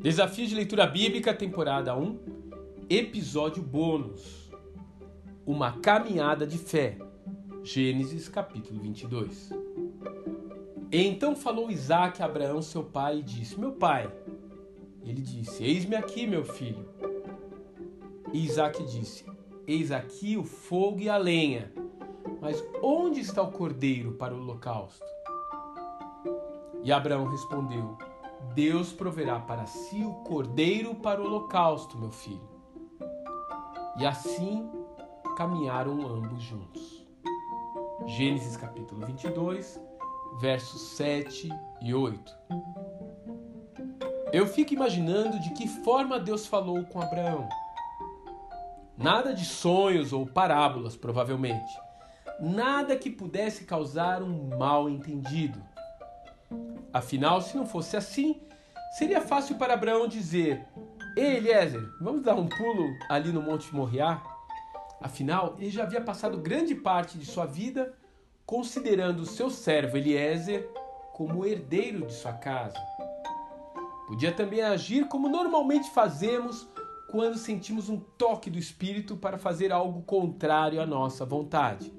Desafio de Leitura Bíblica, temporada 1, episódio bônus. Uma caminhada de fé. Gênesis capítulo 22. Então falou Isaac a Abraão, seu pai, e disse: Meu pai. Ele disse: Eis-me aqui, meu filho. E Isaac disse: Eis aqui o fogo e a lenha, mas onde está o cordeiro para o holocausto? E Abraão respondeu: Deus proverá para si o cordeiro para o holocausto, meu filho. E assim caminharam ambos juntos. Gênesis capítulo 22, versos 7 e 8. Eu fico imaginando de que forma Deus falou com Abraão. Nada de sonhos ou parábolas, provavelmente. Nada que pudesse causar um mal entendido. Afinal, se não fosse assim, seria fácil para Abraão dizer: Ei, Eliezer, vamos dar um pulo ali no Monte Moriá? Afinal, ele já havia passado grande parte de sua vida considerando seu servo Eliezer como herdeiro de sua casa. Podia também agir como normalmente fazemos quando sentimos um toque do Espírito para fazer algo contrário à nossa vontade.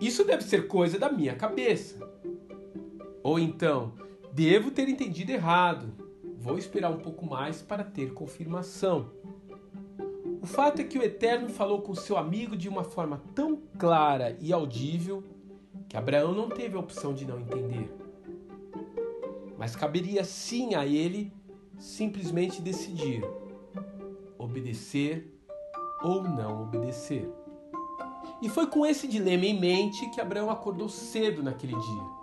Isso deve ser coisa da minha cabeça. Ou então, devo ter entendido errado. Vou esperar um pouco mais para ter confirmação. O fato é que o Eterno falou com seu amigo de uma forma tão clara e audível que Abraão não teve a opção de não entender. Mas caberia sim a ele simplesmente decidir obedecer ou não obedecer. E foi com esse dilema em mente que Abraão acordou cedo naquele dia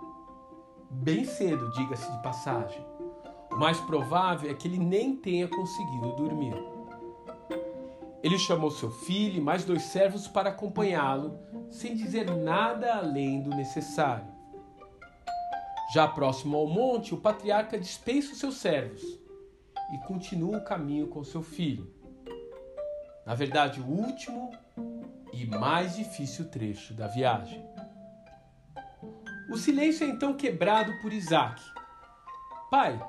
bem cedo, diga-se de passagem. O mais provável é que ele nem tenha conseguido dormir. Ele chamou seu filho e mais dois servos para acompanhá-lo, sem dizer nada além do necessário. Já próximo ao monte, o patriarca dispensa os seus servos e continua o caminho com seu filho. Na verdade, o último e mais difícil trecho da viagem. O silêncio é então quebrado por Isaac. Pai,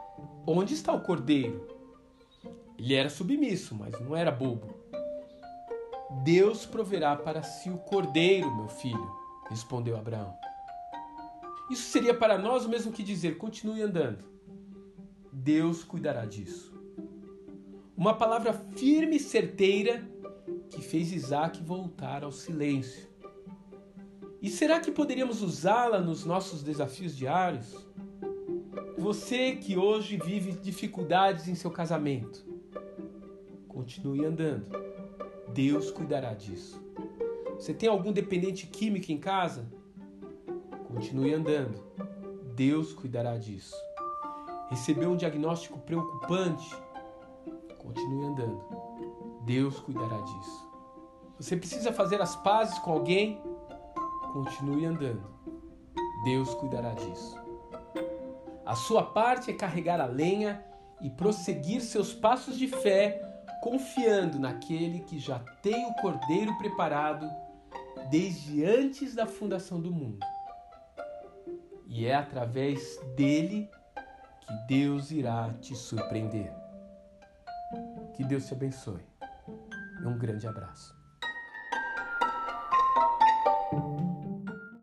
onde está o cordeiro? Ele era submisso, mas não era bobo. Deus proverá para si o cordeiro, meu filho, respondeu Abraão. Isso seria para nós o mesmo que dizer: continue andando. Deus cuidará disso. Uma palavra firme e certeira que fez Isaac voltar ao silêncio. E será que poderíamos usá-la nos nossos desafios diários? Você que hoje vive dificuldades em seu casamento, continue andando. Deus cuidará disso. Você tem algum dependente químico em casa? Continue andando. Deus cuidará disso. Recebeu um diagnóstico preocupante? Continue andando. Deus cuidará disso. Você precisa fazer as pazes com alguém? Continue andando. Deus cuidará disso. A sua parte é carregar a lenha e prosseguir seus passos de fé, confiando naquele que já tem o cordeiro preparado desde antes da fundação do mundo. E é através dele que Deus irá te surpreender. Que Deus te abençoe. Um grande abraço.